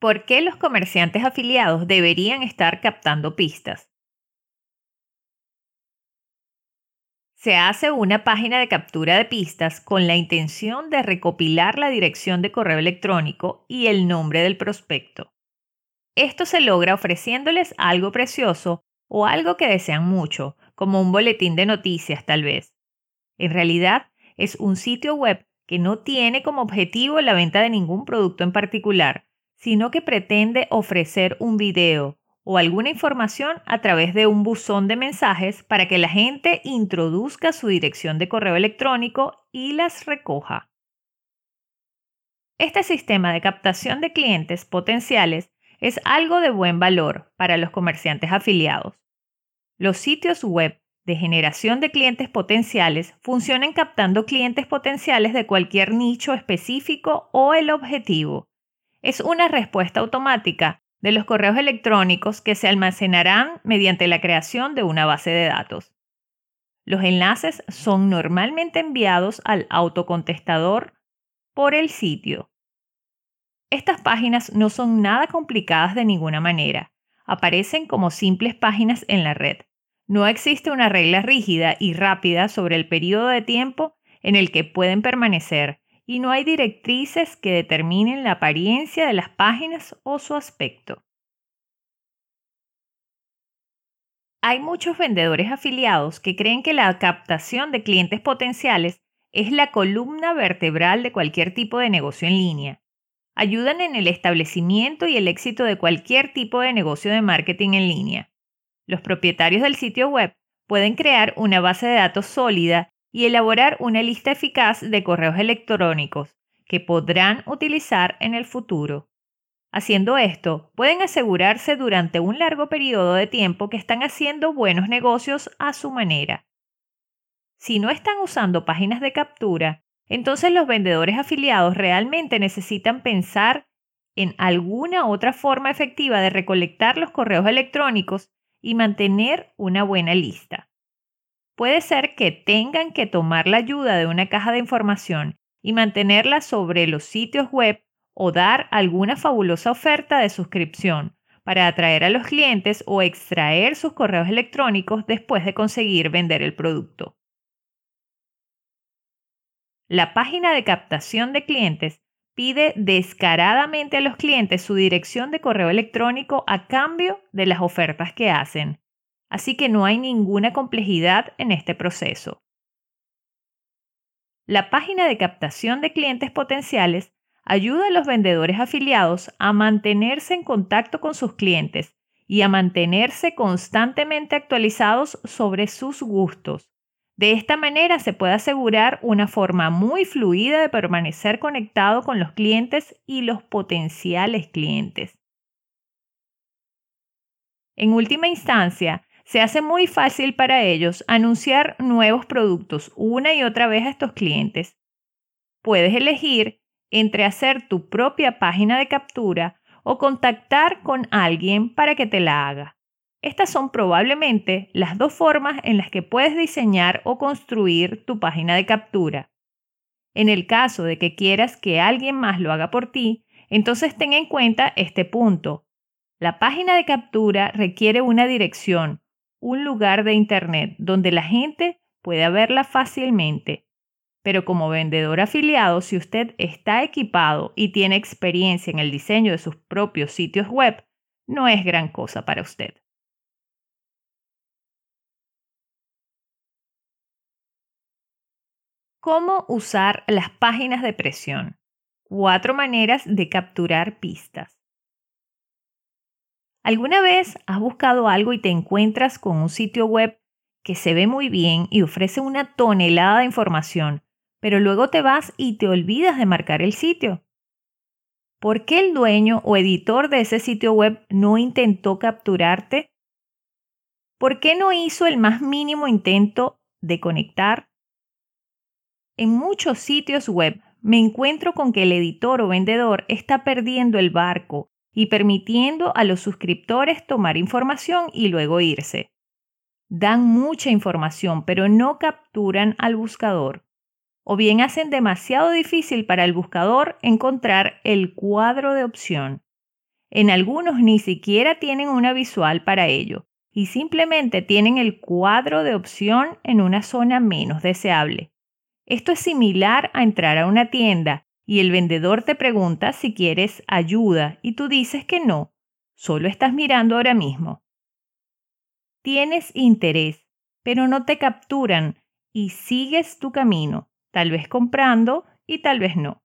¿Por qué los comerciantes afiliados deberían estar captando pistas? Se hace una página de captura de pistas con la intención de recopilar la dirección de correo electrónico y el nombre del prospecto. Esto se logra ofreciéndoles algo precioso o algo que desean mucho, como un boletín de noticias tal vez. En realidad, es un sitio web que no tiene como objetivo la venta de ningún producto en particular, sino que pretende ofrecer un video o alguna información a través de un buzón de mensajes para que la gente introduzca su dirección de correo electrónico y las recoja. Este sistema de captación de clientes potenciales es algo de buen valor para los comerciantes afiliados. Los sitios web de generación de clientes potenciales funcionan captando clientes potenciales de cualquier nicho específico o el objetivo. Es una respuesta automática de los correos electrónicos que se almacenarán mediante la creación de una base de datos. Los enlaces son normalmente enviados al autocontestador por el sitio. Estas páginas no son nada complicadas de ninguna manera. Aparecen como simples páginas en la red. No existe una regla rígida y rápida sobre el periodo de tiempo en el que pueden permanecer y no hay directrices que determinen la apariencia de las páginas o su aspecto. Hay muchos vendedores afiliados que creen que la captación de clientes potenciales es la columna vertebral de cualquier tipo de negocio en línea. Ayudan en el establecimiento y el éxito de cualquier tipo de negocio de marketing en línea. Los propietarios del sitio web pueden crear una base de datos sólida y elaborar una lista eficaz de correos electrónicos que podrán utilizar en el futuro. Haciendo esto, pueden asegurarse durante un largo periodo de tiempo que están haciendo buenos negocios a su manera. Si no están usando páginas de captura, entonces los vendedores afiliados realmente necesitan pensar en alguna otra forma efectiva de recolectar los correos electrónicos y mantener una buena lista. Puede ser que tengan que tomar la ayuda de una caja de información y mantenerla sobre los sitios web o dar alguna fabulosa oferta de suscripción para atraer a los clientes o extraer sus correos electrónicos después de conseguir vender el producto. La página de captación de clientes pide descaradamente a los clientes su dirección de correo electrónico a cambio de las ofertas que hacen, así que no hay ninguna complejidad en este proceso. La página de captación de clientes potenciales ayuda a los vendedores afiliados a mantenerse en contacto con sus clientes y a mantenerse constantemente actualizados sobre sus gustos, de esta manera se puede asegurar una forma muy fluida de permanecer conectado con los clientes y los potenciales clientes. En última instancia, se hace muy fácil para ellos anunciar nuevos productos una y otra vez a estos clientes. Puedes elegir entre hacer tu propia página de captura o contactar con alguien para que te la haga. Estas son probablemente las dos formas en las que puedes diseñar o construir tu página de captura. En el caso de que quieras que alguien más lo haga por ti, entonces ten en cuenta este punto. La página de captura requiere una dirección, un lugar de Internet donde la gente pueda verla fácilmente. Pero como vendedor afiliado, si usted está equipado y tiene experiencia en el diseño de sus propios sitios web, no es gran cosa para usted. ¿Cómo usar las páginas de presión? Cuatro maneras de capturar pistas. ¿Alguna vez has buscado algo y te encuentras con un sitio web que se ve muy bien y ofrece una tonelada de información, pero luego te vas y te olvidas de marcar el sitio? ¿Por qué el dueño o editor de ese sitio web no intentó capturarte? ¿Por qué no hizo el más mínimo intento de conectar en muchos sitios web me encuentro con que el editor o vendedor está perdiendo el barco y permitiendo a los suscriptores tomar información y luego irse. Dan mucha información pero no capturan al buscador. O bien hacen demasiado difícil para el buscador encontrar el cuadro de opción. En algunos ni siquiera tienen una visual para ello y simplemente tienen el cuadro de opción en una zona menos deseable. Esto es similar a entrar a una tienda y el vendedor te pregunta si quieres ayuda y tú dices que no, solo estás mirando ahora mismo. Tienes interés, pero no te capturan y sigues tu camino, tal vez comprando y tal vez no.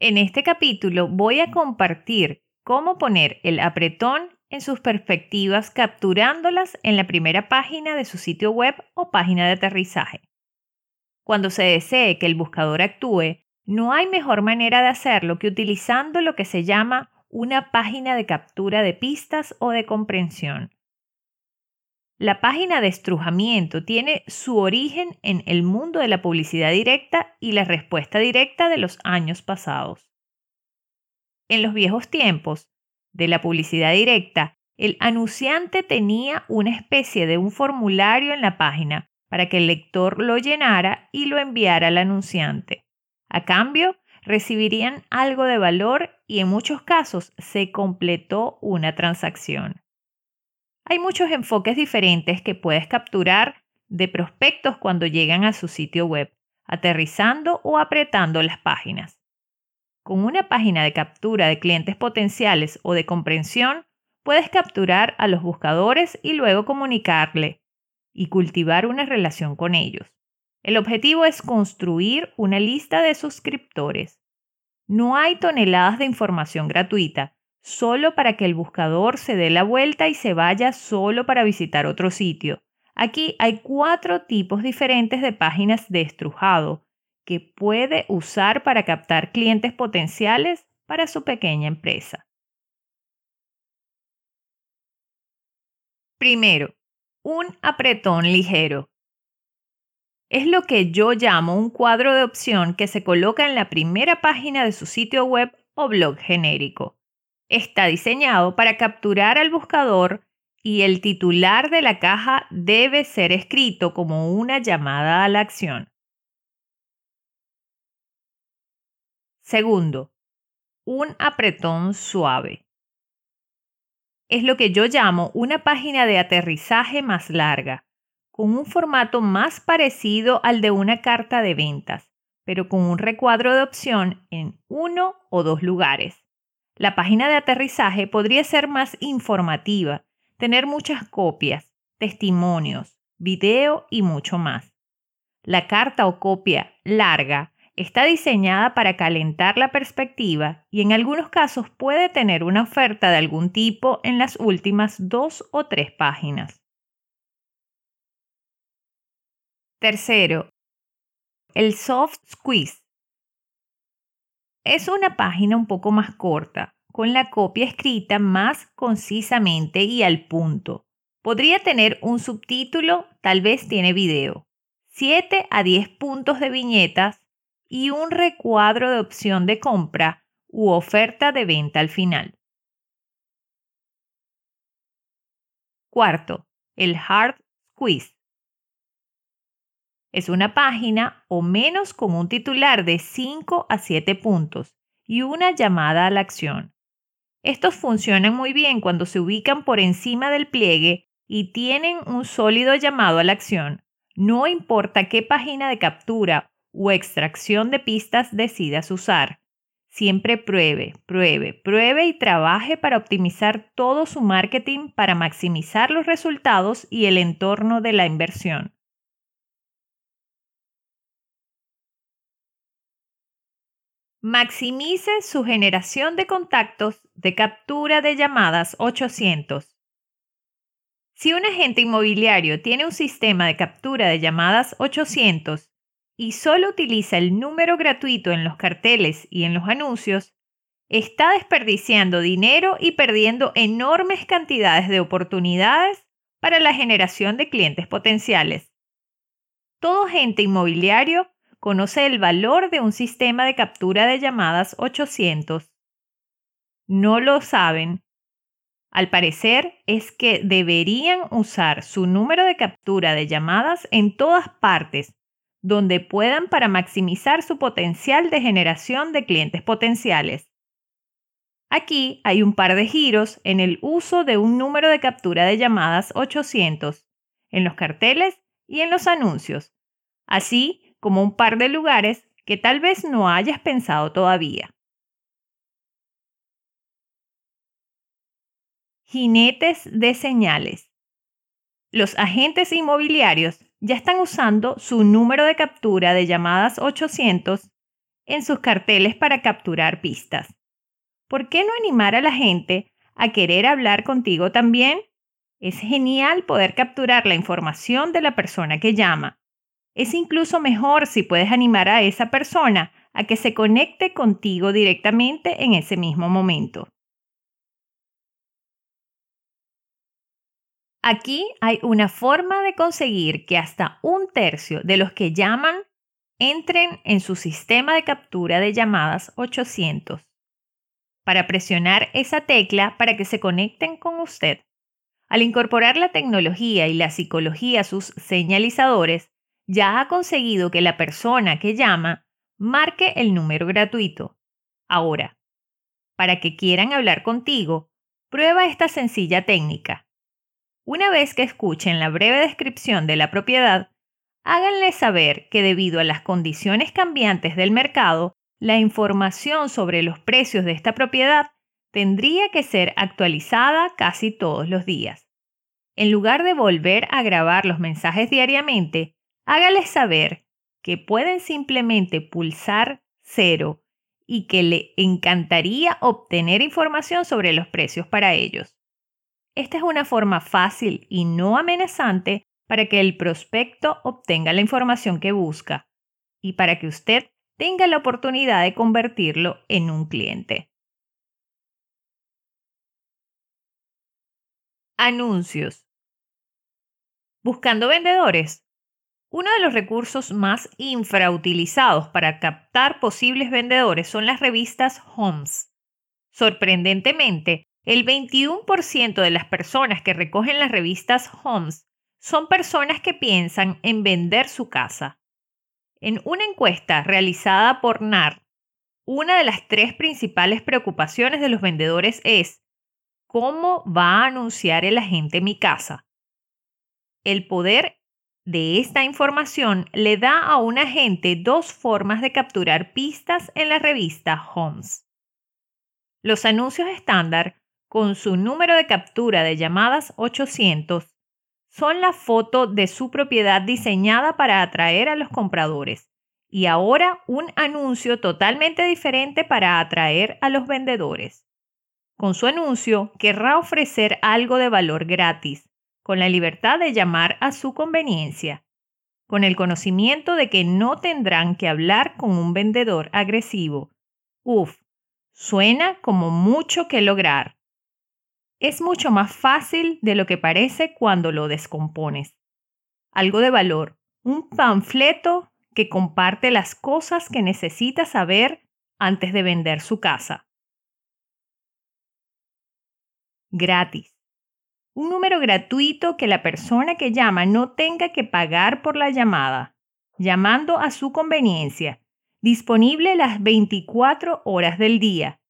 En este capítulo voy a compartir cómo poner el apretón en sus perspectivas capturándolas en la primera página de su sitio web o página de aterrizaje. Cuando se desee que el buscador actúe, no hay mejor manera de hacerlo que utilizando lo que se llama una página de captura de pistas o de comprensión. La página de estrujamiento tiene su origen en el mundo de la publicidad directa y la respuesta directa de los años pasados. En los viejos tiempos de la publicidad directa, el anunciante tenía una especie de un formulario en la página para que el lector lo llenara y lo enviara al anunciante. A cambio, recibirían algo de valor y en muchos casos se completó una transacción. Hay muchos enfoques diferentes que puedes capturar de prospectos cuando llegan a su sitio web, aterrizando o apretando las páginas. Con una página de captura de clientes potenciales o de comprensión, puedes capturar a los buscadores y luego comunicarle y cultivar una relación con ellos. El objetivo es construir una lista de suscriptores. No hay toneladas de información gratuita, solo para que el buscador se dé la vuelta y se vaya solo para visitar otro sitio. Aquí hay cuatro tipos diferentes de páginas de estrujado que puede usar para captar clientes potenciales para su pequeña empresa. Primero, un apretón ligero. Es lo que yo llamo un cuadro de opción que se coloca en la primera página de su sitio web o blog genérico. Está diseñado para capturar al buscador y el titular de la caja debe ser escrito como una llamada a la acción. Segundo, un apretón suave. Es lo que yo llamo una página de aterrizaje más larga, con un formato más parecido al de una carta de ventas, pero con un recuadro de opción en uno o dos lugares. La página de aterrizaje podría ser más informativa, tener muchas copias, testimonios, video y mucho más. La carta o copia larga está diseñada para calentar la perspectiva y en algunos casos puede tener una oferta de algún tipo en las últimas dos o tres páginas. Tercero, el soft squeeze es una página un poco más corta, con la copia escrita más concisamente y al punto. Podría tener un subtítulo, tal vez tiene video. 7 a 10 puntos de viñetas y un recuadro de opción de compra u oferta de venta al final. Cuarto, el hard squeeze. Es una página o menos con un titular de 5 a 7 puntos y una llamada a la acción. Estos funcionan muy bien cuando se ubican por encima del pliegue y tienen un sólido llamado a la acción. No importa qué página de captura o extracción de pistas decidas usar. Siempre pruebe, pruebe, pruebe y trabaje para optimizar todo su marketing para maximizar los resultados y el entorno de la inversión. Maximice su generación de contactos de captura de llamadas 800. Si un agente inmobiliario tiene un sistema de captura de llamadas 800 y solo utiliza el número gratuito en los carteles y en los anuncios, está desperdiciando dinero y perdiendo enormes cantidades de oportunidades para la generación de clientes potenciales. Todo agente inmobiliario conoce el valor de un sistema de captura de llamadas 800. No lo saben. Al parecer es que deberían usar su número de captura de llamadas en todas partes donde puedan para maximizar su potencial de generación de clientes potenciales. Aquí hay un par de giros en el uso de un número de captura de llamadas 800, en los carteles y en los anuncios, así como un par de lugares que tal vez no hayas pensado todavía. Jinetes de señales. Los agentes inmobiliarios ya están usando su número de captura de llamadas 800 en sus carteles para capturar pistas. ¿por qué no animar a la gente a querer hablar contigo también? Es genial poder capturar la información de la persona que llama. Es incluso mejor si puedes animar a esa persona a que se conecte contigo directamente en ese mismo momento. Aquí hay una forma de conseguir que hasta un tercio de los que llaman entren en su sistema de captura de llamadas 800 para presionar esa tecla para que se conecten con usted. Al incorporar la tecnología y la psicología a sus señalizadores, ya ha conseguido que la persona que llama marque el número gratuito. Ahora, para que quieran hablar contigo, prueba esta sencilla técnica. Una vez que escuchen la breve descripción de la propiedad, háganle saber que debido a las condiciones cambiantes del mercado, la información sobre los precios de esta propiedad tendría que ser actualizada casi todos los días. En lugar de volver a grabar los mensajes diariamente, hágales saber que pueden simplemente pulsar cero y que le encantaría obtener información sobre los precios para ellos. Esta es una forma fácil y no amenazante para que el prospecto obtenga la información que busca y para que usted tenga la oportunidad de convertirlo en un cliente. Anuncios. Buscando vendedores. Uno de los recursos más infrautilizados para captar posibles vendedores son las revistas Homes. Sorprendentemente, el 21% de las personas que recogen las revistas Homes son personas que piensan en vender su casa. En una encuesta realizada por NAR, una de las tres principales preocupaciones de los vendedores es ¿cómo va a anunciar el agente mi casa? El poder de esta información le da a un agente dos formas de capturar pistas en la revista Homes. Los anuncios estándar, con su número de captura de llamadas 800, son la foto de su propiedad diseñada para atraer a los compradores y ahora un anuncio totalmente diferente para atraer a los vendedores. Con su anuncio querrá ofrecer algo de valor gratis, con la libertad de llamar a su conveniencia, con el conocimiento de que no tendrán que hablar con un vendedor agresivo. Uf, suena como mucho que lograr es mucho más fácil de lo que parece cuando lo descompones. Algo de valor, un panfleto que comparte las cosas que necesita saber antes de vender su casa. Gratis. Un número gratuito que la persona que llama no tenga que pagar por la llamada, llamando a su conveniencia, disponible las 24 horas del día,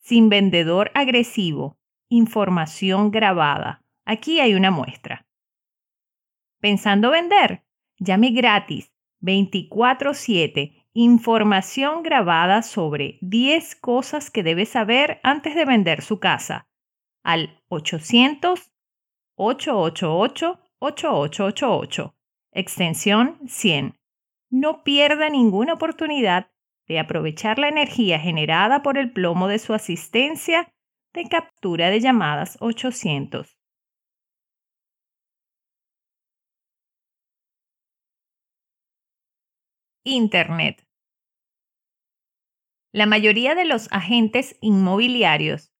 sin vendedor agresivo, información grabada. Aquí hay una muestra. Pensando vender, llame gratis 24/7 información grabada sobre 10 cosas que debe saber antes de vender su casa al 800 888 8888 extensión 100. No pierda ninguna oportunidad de aprovechar la energía generada por el plomo de su asistencia de captura de llamadas 800. Internet. La mayoría de los agentes inmobiliarios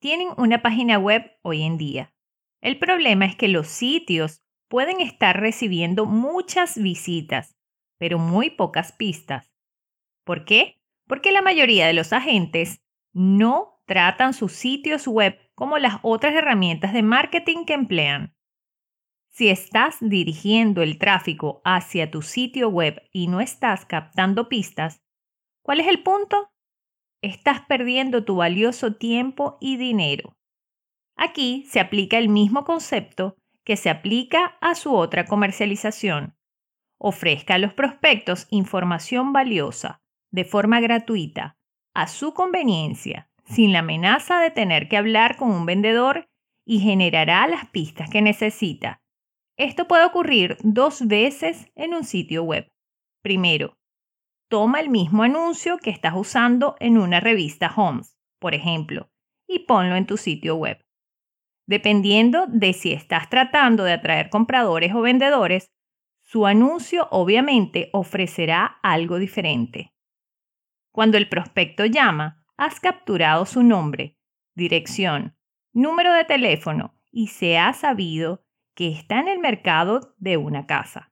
tienen una página web hoy en día. El problema es que los sitios pueden estar recibiendo muchas visitas, pero muy pocas pistas. ¿Por qué? Porque la mayoría de los agentes no tratan sus sitios web como las otras herramientas de marketing que emplean. Si estás dirigiendo el tráfico hacia tu sitio web y no estás captando pistas, ¿cuál es el punto? Estás perdiendo tu valioso tiempo y dinero. Aquí se aplica el mismo concepto que se aplica a su otra comercialización. Ofrezca a los prospectos información valiosa, de forma gratuita, a su conveniencia, sin la amenaza de tener que hablar con un vendedor y generará las pistas que necesita. Esto puede ocurrir dos veces en un sitio web. Primero, toma el mismo anuncio que estás usando en una revista Homes, por ejemplo, y ponlo en tu sitio web. Dependiendo de si estás tratando de atraer compradores o vendedores, su anuncio obviamente ofrecerá algo diferente. Cuando el prospecto llama, has capturado su nombre, dirección, número de teléfono y se ha sabido que está en el mercado de una casa.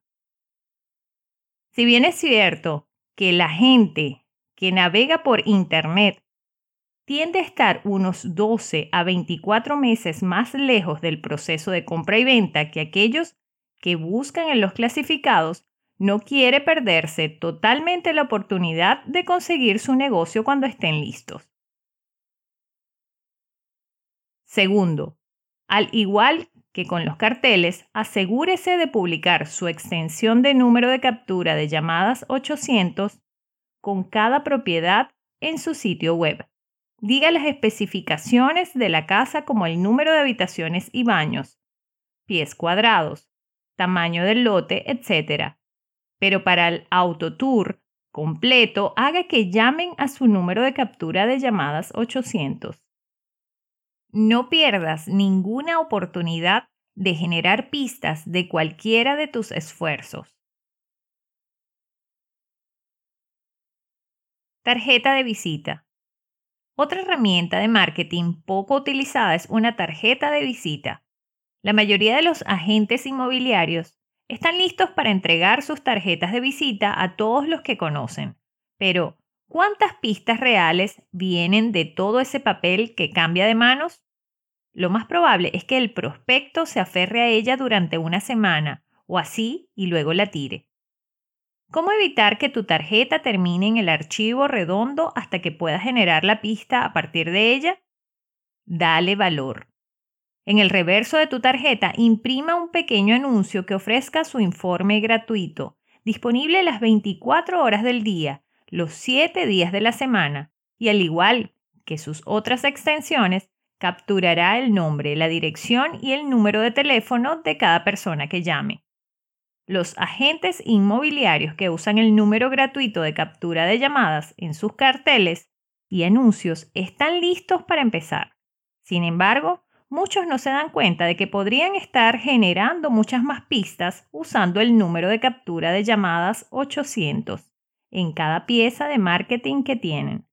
Si bien es cierto que la gente que navega por Internet tiende a estar unos 12 a 24 meses más lejos del proceso de compra y venta que aquellos que buscan en los clasificados, no quiere perderse totalmente la oportunidad de conseguir su negocio cuando estén listos. Segundo, al igual que con los carteles, asegúrese de publicar su extensión de número de captura de llamadas 800 con cada propiedad en su sitio web. Diga las especificaciones de la casa como el número de habitaciones y baños, pies cuadrados, tamaño del lote, etc. Pero para el autotour completo, haga que llamen a su número de captura de llamadas 800. No pierdas ninguna oportunidad de generar pistas de cualquiera de tus esfuerzos. Tarjeta de visita. Otra herramienta de marketing poco utilizada es una tarjeta de visita. La mayoría de los agentes inmobiliarios están listos para entregar sus tarjetas de visita a todos los que conocen. Pero, ¿cuántas pistas reales vienen de todo ese papel que cambia de manos? Lo más probable es que el prospecto se aferre a ella durante una semana o así y luego la tire. ¿Cómo evitar que tu tarjeta termine en el archivo redondo hasta que puedas generar la pista a partir de ella? Dale valor. En el reverso de tu tarjeta imprima un pequeño anuncio que ofrezca su informe gratuito, disponible las 24 horas del día, los 7 días de la semana, y al igual que sus otras extensiones, capturará el nombre, la dirección y el número de teléfono de cada persona que llame. Los agentes inmobiliarios que usan el número gratuito de captura de llamadas en sus carteles y anuncios están listos para empezar. Sin embargo, muchos no se dan cuenta de que podrían estar generando muchas más pistas usando el número de captura de llamadas 800 en cada pieza de marketing que tienen.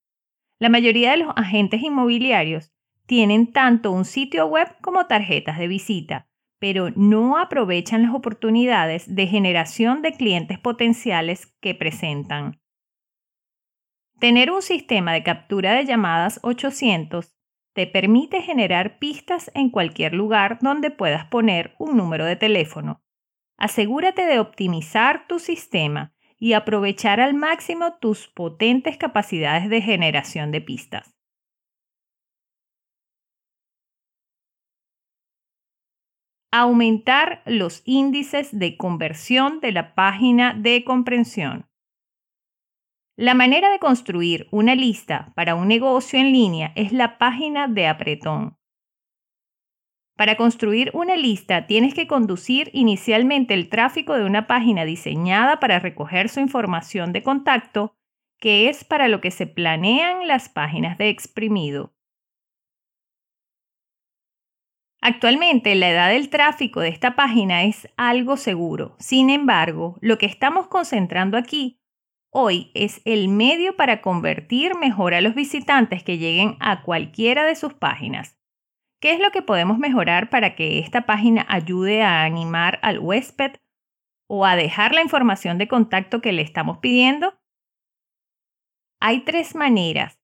La mayoría de los agentes inmobiliarios tienen tanto un sitio web como tarjetas de visita, pero no aprovechan las oportunidades de generación de clientes potenciales que presentan. Tener un sistema de captura de llamadas 800 te permite generar pistas en cualquier lugar donde puedas poner un número de teléfono. Asegúrate de optimizar tu sistema y aprovechar al máximo tus potentes capacidades de generación de pistas. aumentar los índices de conversión de la página de comprensión. La manera de construir una lista para un negocio en línea es la página de apretón. Para construir una lista tienes que conducir inicialmente el tráfico de una página diseñada para recoger su información de contacto, que es para lo que se planean las páginas de exprimido. Actualmente la edad del tráfico de esta página es algo seguro. Sin embargo, lo que estamos concentrando aquí hoy es el medio para convertir mejor a los visitantes que lleguen a cualquiera de sus páginas. ¿Qué es lo que podemos mejorar para que esta página ayude a animar al huésped o a dejar la información de contacto que le estamos pidiendo? Hay tres maneras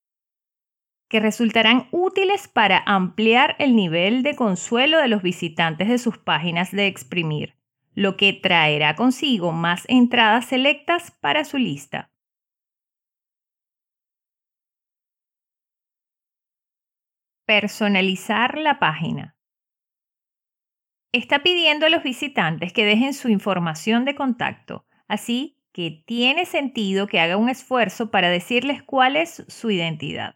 que resultarán útiles para ampliar el nivel de consuelo de los visitantes de sus páginas de exprimir. Lo que traerá consigo más entradas selectas para su lista. Personalizar la página. Está pidiendo a los visitantes que dejen su información de contacto, así que tiene sentido que haga un esfuerzo para decirles cuál es su identidad.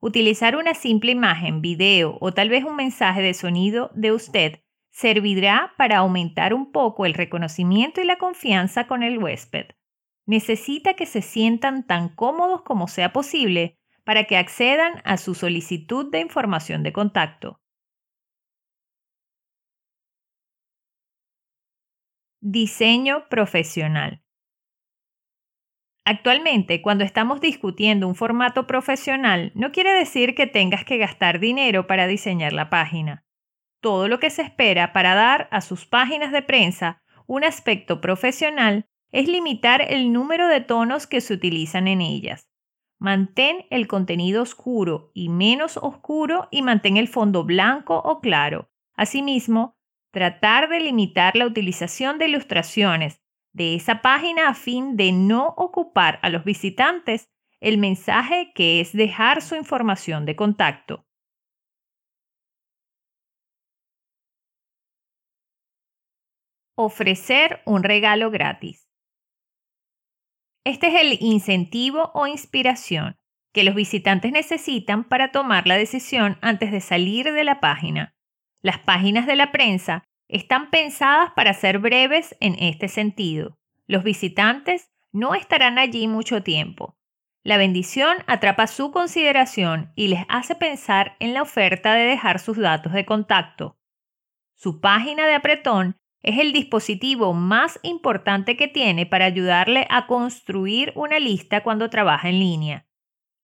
Utilizar una simple imagen, video o tal vez un mensaje de sonido de usted servirá para aumentar un poco el reconocimiento y la confianza con el huésped. Necesita que se sientan tan cómodos como sea posible para que accedan a su solicitud de información de contacto. Diseño profesional. Actualmente, cuando estamos discutiendo un formato profesional, no quiere decir que tengas que gastar dinero para diseñar la página. Todo lo que se espera para dar a sus páginas de prensa un aspecto profesional es limitar el número de tonos que se utilizan en ellas. Mantén el contenido oscuro y menos oscuro y mantén el fondo blanco o claro. Asimismo, tratar de limitar la utilización de ilustraciones de esa página a fin de no ocupar a los visitantes el mensaje que es dejar su información de contacto. Ofrecer un regalo gratis. Este es el incentivo o inspiración que los visitantes necesitan para tomar la decisión antes de salir de la página. Las páginas de la prensa están pensadas para ser breves en este sentido. Los visitantes no estarán allí mucho tiempo. La bendición atrapa su consideración y les hace pensar en la oferta de dejar sus datos de contacto. Su página de apretón es el dispositivo más importante que tiene para ayudarle a construir una lista cuando trabaja en línea.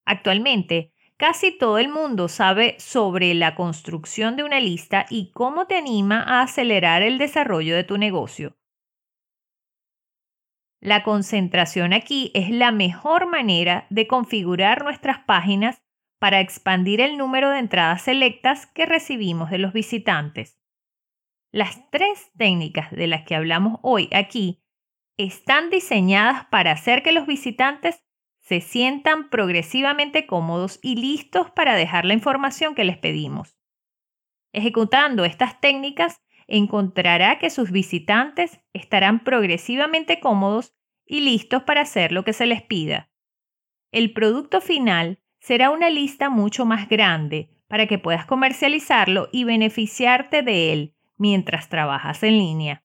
Actualmente, casi todo el mundo sabe sobre la construcción de una lista y cómo te anima a acelerar el desarrollo de tu negocio. La concentración aquí es la mejor manera de configurar nuestras páginas para expandir el número de entradas selectas que recibimos de los visitantes. Las tres técnicas de las que hablamos hoy aquí están diseñadas para hacer que los visitantes se sientan progresivamente cómodos y listos para dejar la información que les pedimos. Ejecutando estas técnicas, encontrará que sus visitantes estarán progresivamente cómodos y listos para hacer lo que se les pida. El producto final será una lista mucho más grande para que puedas comercializarlo y beneficiarte de él mientras trabajas en línea.